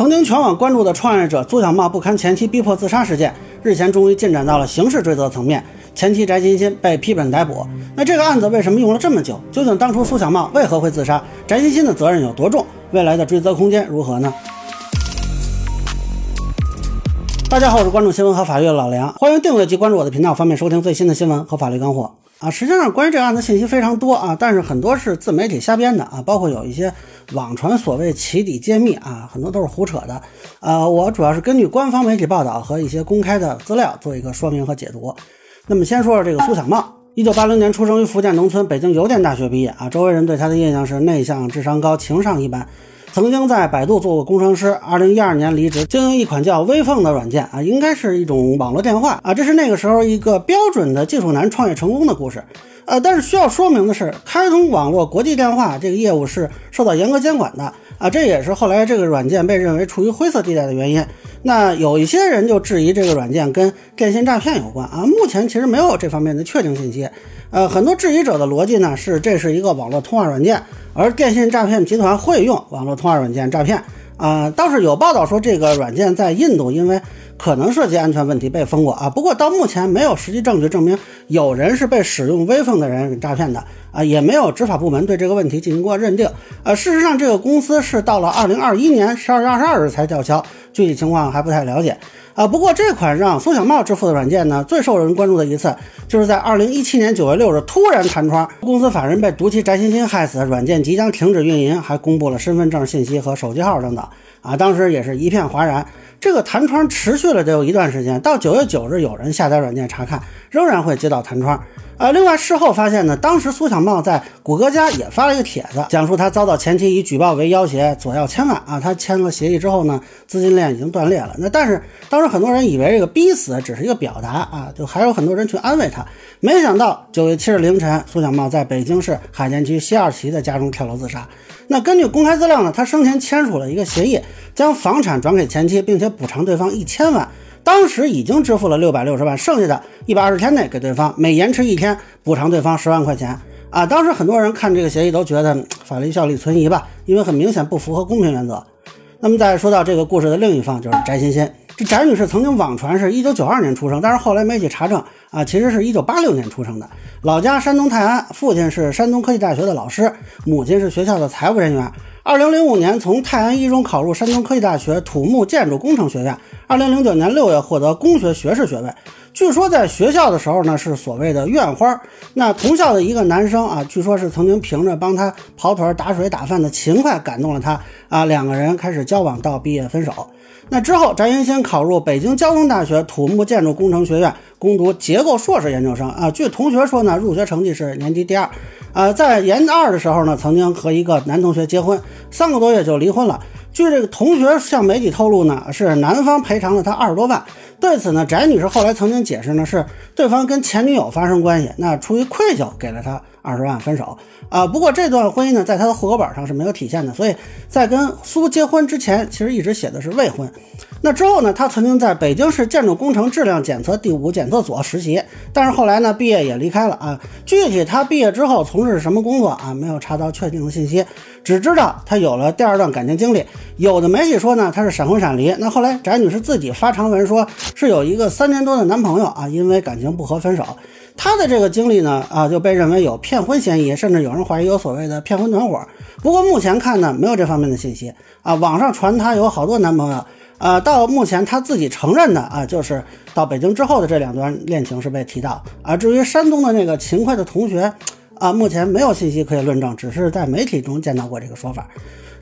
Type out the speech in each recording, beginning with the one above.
曾经全网关注的创业者苏小茂不堪前妻逼迫自杀事件，日前终于进展到了刑事追责层面，前妻翟欣欣被批准逮捕。那这个案子为什么用了这么久？究竟当初苏小茂为何会自杀？翟欣欣的责任有多重？未来的追责空间如何呢？大家好，我是关注新闻和法律的老梁，欢迎订阅及关注我的频道，方便收听最新的新闻和法律干货。啊，实际上关于这个案子信息非常多啊，但是很多是自媒体瞎编的啊，包括有一些网传所谓起底揭秘啊，很多都是胡扯的。呃，我主要是根据官方媒体报道和一些公开的资料做一个说明和解读。那么先说说这个苏小茂，一九八零年出生于福建农村，北京邮电大学毕业啊，周围人对他的印象是内向、智商高、情商一般。曾经在百度做过工程师，二零一二年离职，经营一款叫微凤的软件啊，应该是一种网络电话啊，这是那个时候一个标准的技术男创业成功的故事。呃，但是需要说明的是，开通网络国际电话这个业务是受到严格监管的啊，这也是后来这个软件被认为处于灰色地带的原因。那有一些人就质疑这个软件跟电信诈骗有关啊，目前其实没有这方面的确定信息。呃，很多质疑者的逻辑呢是，这是一个网络通话软件，而电信诈骗集团会用网络通话软件诈骗。啊，倒是有报道说这个软件在印度因为可能涉及安全问题被封过啊。不过到目前没有实际证据证明有人是被使用微风的人给诈骗的啊，也没有执法部门对这个问题进行过认定。呃，事实上这个公司是到了二零二一年十二月二十二日才吊销，具体情况还不太了解。啊，不过这款让苏小茂支付的软件呢，最受人关注的一次，就是在二零一七年九月六日突然弹窗，公司法人被毒气翟欣欣害死，软件即将停止运营，还公布了身份证信息和手机号等等。啊，当时也是一片哗然。这个弹窗持续了得有一段时间，到九月九日有人下载软件查看，仍然会接到弹窗。啊，另外事后发现呢，当时苏小茂在谷歌家也发了一个帖子，讲述他遭到前妻以举报为要挟，索要千万啊。他签了协议之后呢，资金链已经断裂了。那但是当时很多人以为这个逼死只是一个表达啊，就还有很多人去安慰他。没想到九月七日凌晨，苏小茂在北京市海淀区西二旗的家中跳楼自杀。那根据公开资料呢，他生前签署了一个协议，将房产转给前妻，并且补偿对方一千万。当时已经支付了六百六十万，剩下的一百二十天内给对方，每延迟一天补偿对方十万块钱啊！当时很多人看这个协议都觉得法律效力存疑吧，因为很明显不符合公平原则。那么再说到这个故事的另一方，就是翟欣欣。这翟女士曾经网传是一九九二年出生，但是后来媒体查证啊，其实是一九八六年出生的，老家山东泰安，父亲是山东科技大学的老师，母亲是学校的财务人员。二零零五年从泰安一中考入山东科技大学土木建筑工程学院。二零零九年六月获得工学学士学位。据说在学校的时候呢，是所谓的院花。那同校的一个男生啊，据说是曾经凭着帮他跑腿、打水、打饭的勤快感动了他啊，两个人开始交往到毕业分手。那之后，翟欣欣考入北京交通大学土木建筑工程学院攻读结构硕士研究生啊。据同学说呢，入学成绩是年级第二。啊，在研二的时候呢，曾经和一个男同学结婚，三个多月就离婚了。据这个同学向媒体透露呢，是男方赔偿了他二十多万。对此呢，翟女士后来曾经解释呢，是对方跟前女友发生关系，那出于愧疚给了他二十万分手。啊，不过这段婚姻呢，在他的户口本上是没有体现的，所以在跟苏结婚之前，其实一直写的是未婚。那之后呢，他曾经在北京市建筑工程质量检测第五检测所实习，但是后来呢，毕业也离开了啊。具体他毕业之后从事什么工作啊，没有查到确定的信息，只知道他有了第二段感情经历。有的媒体说呢，他是闪婚闪离。那后来翟女士自己发长文说，是有一个三年多的男朋友啊，因为感情不和分手。她的这个经历呢，啊，就被认为有骗婚嫌疑，甚至有人怀疑有所谓的骗婚团伙。不过目前看呢，没有这方面的信息啊。网上传她有好多男朋友。啊，到目前他自己承认的啊，就是到北京之后的这两段恋情是被提到。啊至于山东的那个勤快的同学，啊，目前没有信息可以论证，只是在媒体中见到过这个说法。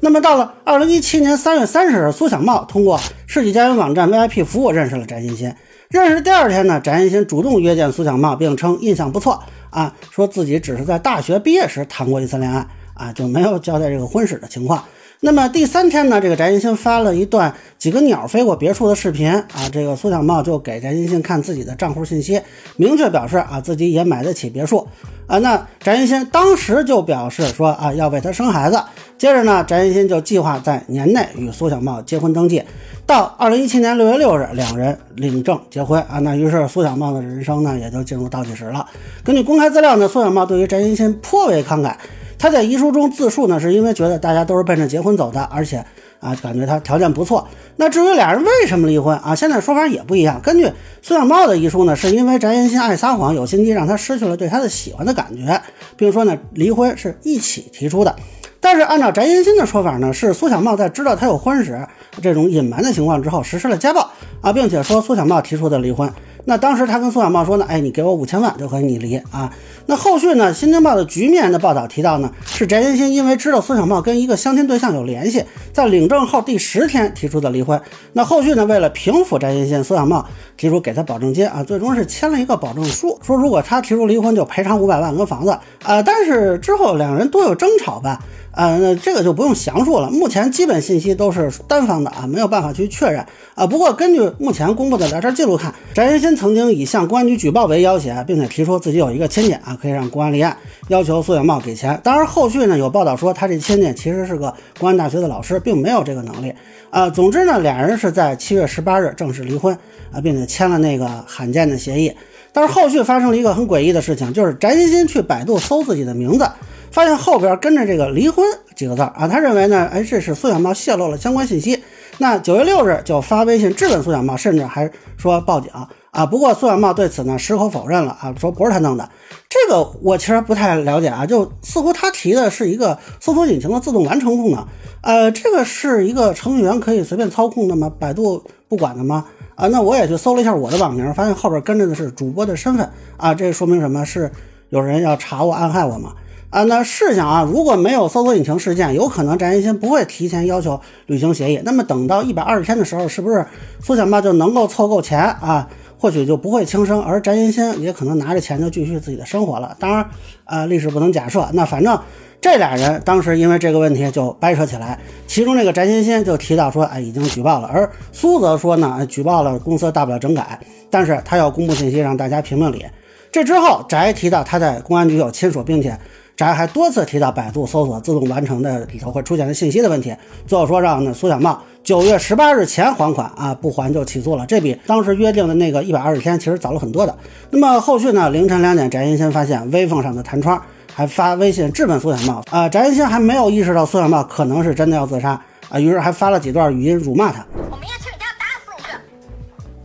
那么到了二零一七年三月三十日，苏小茂通过世纪佳缘网站 VIP 服务认识了翟欣欣。认识第二天呢，翟欣欣主动约见苏小茂，并称印象不错啊，说自己只是在大学毕业时谈过一次恋爱啊，就没有交代这个婚史的情况。那么第三天呢，这个翟欣欣发了一段几个鸟飞过别墅的视频啊，这个苏小茂就给翟欣欣看自己的账户信息，明确表示啊自己也买得起别墅啊。那翟欣欣当时就表示说啊要为他生孩子，接着呢，翟欣欣就计划在年内与苏小茂结婚登记，到二零一七年六月六日两人领证结婚啊。那于是苏小茂的人生呢也就进入倒计时了。根据公开资料呢，苏小茂对于翟欣欣颇为慷慨。他在遗书中自述呢，是因为觉得大家都是奔着结婚走的，而且啊，感觉他条件不错。那至于俩人为什么离婚啊，现在说法也不一样。根据苏小茂的遗书呢，是因为翟延新爱撒谎有心机，让他失去了对他的喜欢的感觉，并说呢离婚是一起提出的。但是按照翟延新的说法呢，是苏小茂在知道他有婚史这种隐瞒的情况之后实施了家暴啊，并且说苏小茂提出的离婚。那当时他跟苏小茂说呢，哎，你给我五千万就和你离啊。那后续呢，《新京报》的局面的报道提到呢，是翟延新因为知道苏小茂跟一个相亲对象有联系，在领证后第十天提出的离婚。那后续呢，为了平复翟延新，苏小茂提出给他保证金啊，最终是签了一个保证书，说如果他提出离婚就赔偿五百万跟房子啊。但是之后两人多有争吵吧。呃，那这个就不用详述了。目前基本信息都是单方的啊，没有办法去确认啊。不过根据目前公布的聊天记录看，翟延新曾经以向公安局举报为要挟，并且提出自己有一个亲戚啊，可以让公安立案，要求苏小茂给钱。当然，后续呢有报道说他这亲戚其实是个公安大学的老师，并没有这个能力啊。总之呢，俩人是在七月十八日正式离婚啊，并且签了那个罕见的协议。但是后续发生了一个很诡异的事情，就是翟欣欣去百度搜自己的名字。发现后边跟着这个离婚几个字啊，他认为呢，哎，这是苏小茂泄露了相关信息。那九月六日就发微信质问苏小茂，甚至还说报警啊。不过苏小茂对此呢矢口否认了啊，说不是他弄的。这个我其实不太了解啊，就似乎他提的是一个搜索引擎的自动完成功能。呃，这个是一个程序员可以随便操控的吗？百度不管的吗？啊，那我也去搜了一下我的网名，发现后边跟着的是主播的身份啊，这说明什么？是有人要查我、暗害我吗？啊，那试想啊，如果没有搜索引擎事件，有可能翟延新不会提前要求履行协议。那么等到一百二十天的时候，是不是苏小茂就能够凑够钱啊？或许就不会轻生，而翟延新也可能拿着钱就继续自己的生活了。当然，啊，历史不能假设。那反正这俩人当时因为这个问题就掰扯起来，其中那个翟欣欣就提到说，哎，已经举报了，而苏则说呢，举报了，公司大不了整改，但是他要公布信息让大家评评理。这之后，翟提到他在公安局有亲属，并且。翟还多次提到百度搜索自动完成的里头会出现的信息的问题，最后说让那苏小茂九月十八日前还款啊，不还就起诉了。这比当时约定的那个一百二十天其实早了很多的。那么后续呢？凌晨两点，翟欣欣发现微风上的弹窗，还发微信质问苏小茂啊。翟延新还没有意识到苏小茂可能是真的要自杀啊，于是还发了几段语音辱骂他。我明天去你家打死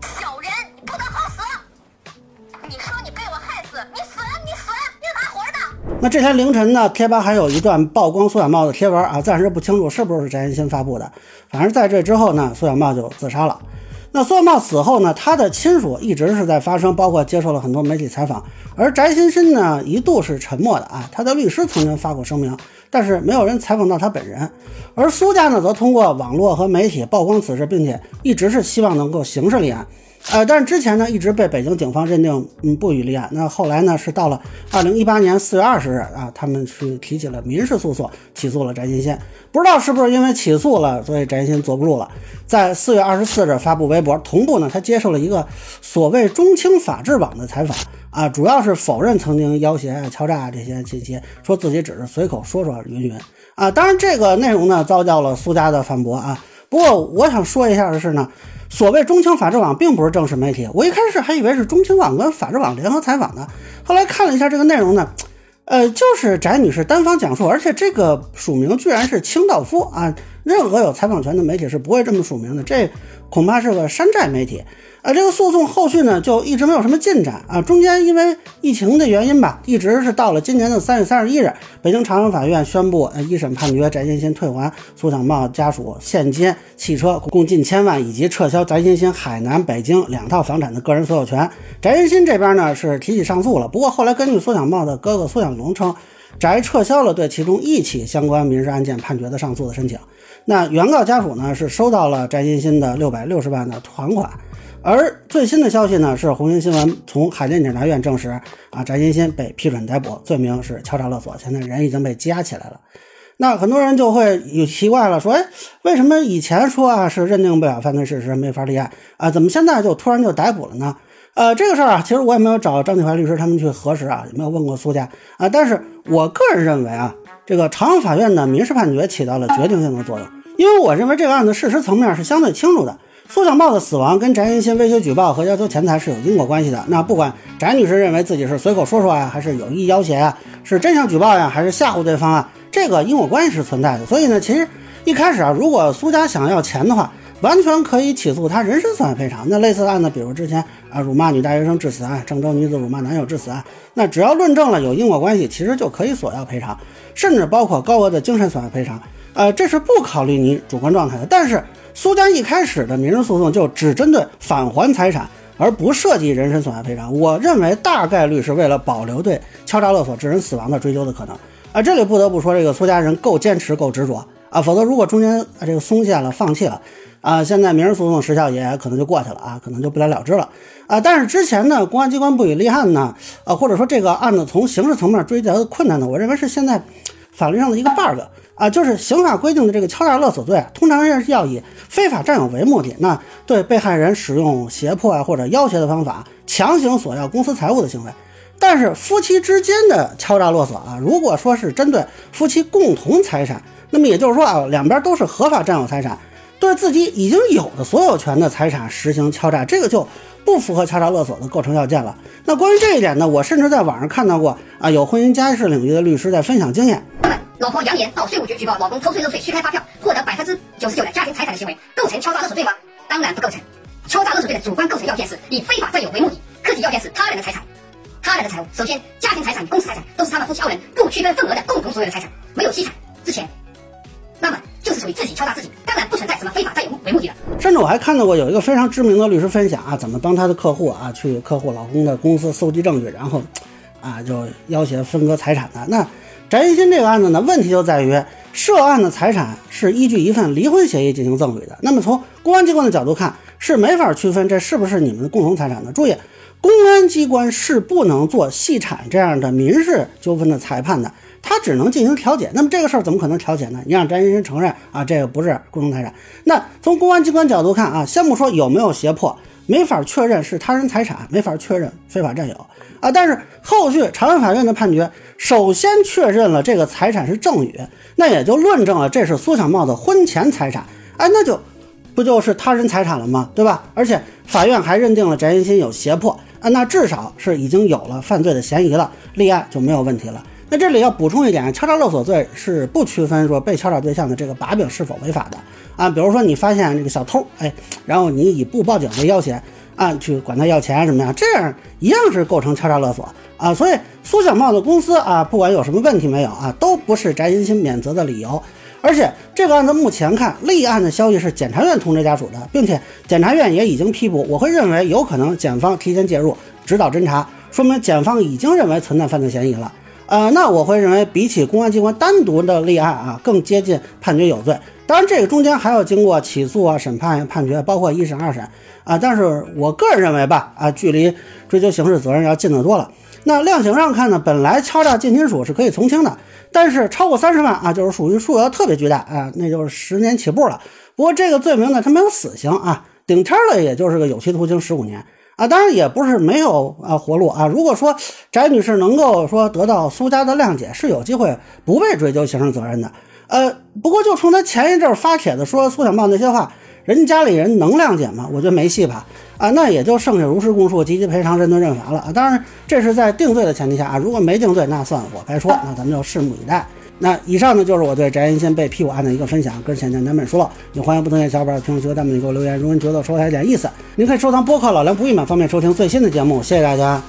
你，小人你不得好死！你说你被我害死，你损你损，你哪活呢那这天凌晨呢，贴吧还有一段曝光苏小茂的贴文啊，暂时不清楚是不是翟延新发布的。反正在这之后呢，苏小茂就自杀了。那苏小茂死后呢，他的亲属一直是在发声，包括接受了很多媒体采访。而翟延新呢，一度是沉默的啊，他的律师曾经发过声明，但是没有人采访到他本人。而苏家呢，则通过网络和媒体曝光此事，并且一直是希望能够刑事立案。呃，但是之前呢，一直被北京警方认定嗯不予立案。那后来呢，是到了二零一八年四月二十日啊，他们去提起了民事诉讼，起诉了翟金先。不知道是不是因为起诉了，所以翟金先坐不住了，在四月二十四日发布微博，同步呢，他接受了一个所谓中青法制网的采访啊，主要是否认曾经要挟啊、敲诈这些信息，说自己只是随口说说云云啊。当然，这个内容呢，遭到了苏家的反驳啊。不过，我想说一下的是呢。所谓中青法制网并不是正式媒体，我一开始还以为是中青网跟法制网联合采访呢。后来看了一下这个内容呢，呃，就是翟女士单方讲述，而且这个署名居然是清道夫啊！任何有采访权的媒体是不会这么署名的，这恐怕是个山寨媒体。啊，这个诉讼后续呢就一直没有什么进展啊。中间因为疫情的原因吧，一直是到了今年的三月三十一日，北京朝阳法院宣布，一审判决翟金新退还苏小茂家属现金、汽车共近千万，以及撤销翟金新海南、北京两套房产的个人所有权。翟金新这边呢是提起上诉了，不过后来根据苏小茂的哥哥苏小龙称，翟撤销了对其中一起相关民事案件判决的上诉的申请。那原告家属呢是收到了翟欣欣的六百六十万的还款。而最新的消息呢，是红星新闻从海淀检察院证实，啊，翟欣欣被批准逮捕，罪名是敲诈勒索，现在人已经被羁押起来了。那很多人就会有奇怪了，说，哎，为什么以前说啊是认定不了犯罪事实，没法立案啊，怎么现在就突然就逮捕了呢？呃，这个事儿啊，其实我也没有找张启怀律师他们去核实啊，也没有问过苏家啊，但是我个人认为啊，这个朝阳法院的民事判决起到了决定性的作用，因为我认为这个案子事实层面是相对清楚的。苏小茂的死亡跟翟延新威胁举报和要求钱财是有因果关系的。那不管翟女士认为自己是随口说说啊，还是有意要挟啊，是真想举报呀，还是吓唬对方啊，这个因果关系是存在的。所以呢，其实一开始啊，如果苏家想要钱的话，完全可以起诉他人身损害赔偿。那类似的案子，比如之前啊辱骂女大学生致死案、郑州女子辱骂男友致死案，那只要论证了有因果关系，其实就可以索要赔偿，甚至包括高额的精神损害赔偿。呃，这是不考虑你主观状态的。但是苏家一开始的民事诉讼就只针对返还财产，而不涉及人身损害赔偿。我认为大概率是为了保留对敲诈勒索致人死亡的追究的可能。啊，这里不得不说，这个苏家人够坚持，够执着啊，否则如果中间啊这个松懈了、放弃了。啊，现在民事诉讼时效也可能就过去了啊，可能就不了了之了啊。但是之前呢，公安机关不予立案呢，啊，或者说这个案子从刑事层面追责的困难呢，我认为是现在法律上的一个 bug 啊，就是刑法规定的这个敲诈勒索罪，通常是要以非法占有为目的，那对被害人使用胁迫啊或者要挟的方法，强行索要公私财物的行为。但是夫妻之间的敲诈勒索啊，如果说是针对夫妻共同财产，那么也就是说啊，两边都是合法占有财产。对自己已经有的所有权的财产实行敲诈，这个就不符合敲诈勒索的构成要件了。那关于这一点呢，我甚至在网上看到过啊，有婚姻家事领域的律师在分享经验。老婆扬言到税务局举报老公偷税漏税、虚开发票，获得百分之九十九的家庭财产的行为，构成敲诈勒索罪吗？当然不构成。敲诈勒索罪的主观构成要件是以非法占有为目的，客体要件是他人的财产。他人的财物，首先家庭财产与公司财产都是他们夫妻二人不区分份额的共同所有的财产，没有妻产之前，那么就是属于自己敲诈自己。当然不存在什么非法占有为目的的。甚至我还看到过有一个非常知名的律师分享啊，怎么帮他的客户啊去客户老公的公司搜集证据，然后啊就要挟分割财产的。那翟一新这个案子呢，问题就在于涉案的财产是依据一份离婚协议进行赠与的。那么从公安机关的角度看，是没法区分这是不是你们的共同财产的。注意，公安机关是不能做细产这样的民事纠纷的裁判的。他只能进行调解，那么这个事儿怎么可能调解呢？你让翟先生承认啊，这个不是共同财产。那从公安机关角度看啊，先不说有没有胁迫，没法确认是他人财产，没法确认非法占有啊。但是后续朝阳法院的判决，首先确认了这个财产是赠与，那也就论证了这是苏小茂的婚前财产，哎，那就不就是他人财产了吗？对吧？而且法院还认定了翟先新有胁迫啊，那至少是已经有了犯罪的嫌疑了，立案就没有问题了。那这里要补充一点，敲诈勒索罪是不区分说被敲诈对象的这个把柄是否违法的啊。比如说你发现这个小偷，哎，然后你以不报警为要挟，啊，去管他要钱什么呀，这样一样是构成敲诈勒索啊。所以苏小茂的公司啊，不管有什么问题没有啊，都不是翟欣欣免责的理由。而且这个案子目前看立案的消息是检察院通知家属的，并且检察院也已经批捕。我会认为有可能检方提前介入指导侦查，说明检方已经认为存在犯罪嫌疑了。呃，那我会认为，比起公安机关单独的立案啊，更接近判决有罪。当然，这个中间还要经过起诉啊、审判、判决，包括一审、二审啊。但是我个人认为吧，啊，距离追究刑事责任要近得多了。那量刑上看呢，本来敲诈近亲属是可以从轻的，但是超过三十万啊，就是属于数额特别巨大啊，那就是十年起步了。不过这个罪名呢，它没有死刑啊，顶天了也就是个有期徒刑十五年。啊，当然也不是没有啊活路啊。如果说翟女士能够说得到苏家的谅解，是有机会不被追究刑事责任的。呃，不过就冲她前一阵发帖子说苏小茂那些话，人家里人能谅解吗？我觉得没戏吧。啊，那也就剩下如实供述、积极赔偿、认罪认罚了啊。当然，这是在定罪的前提下啊。如果没定罪，那算我该说，那咱们就拭目以待。那以上呢，就是我对翟云新被屁股按的一个分享，跟浅见难免说了，也欢迎不同意小伙伴评论区和、弹幕里给我留言。如果您觉得说的还有点意思，您可以收藏播客老梁不郁闷，方便收听最新的节目。谢谢大家。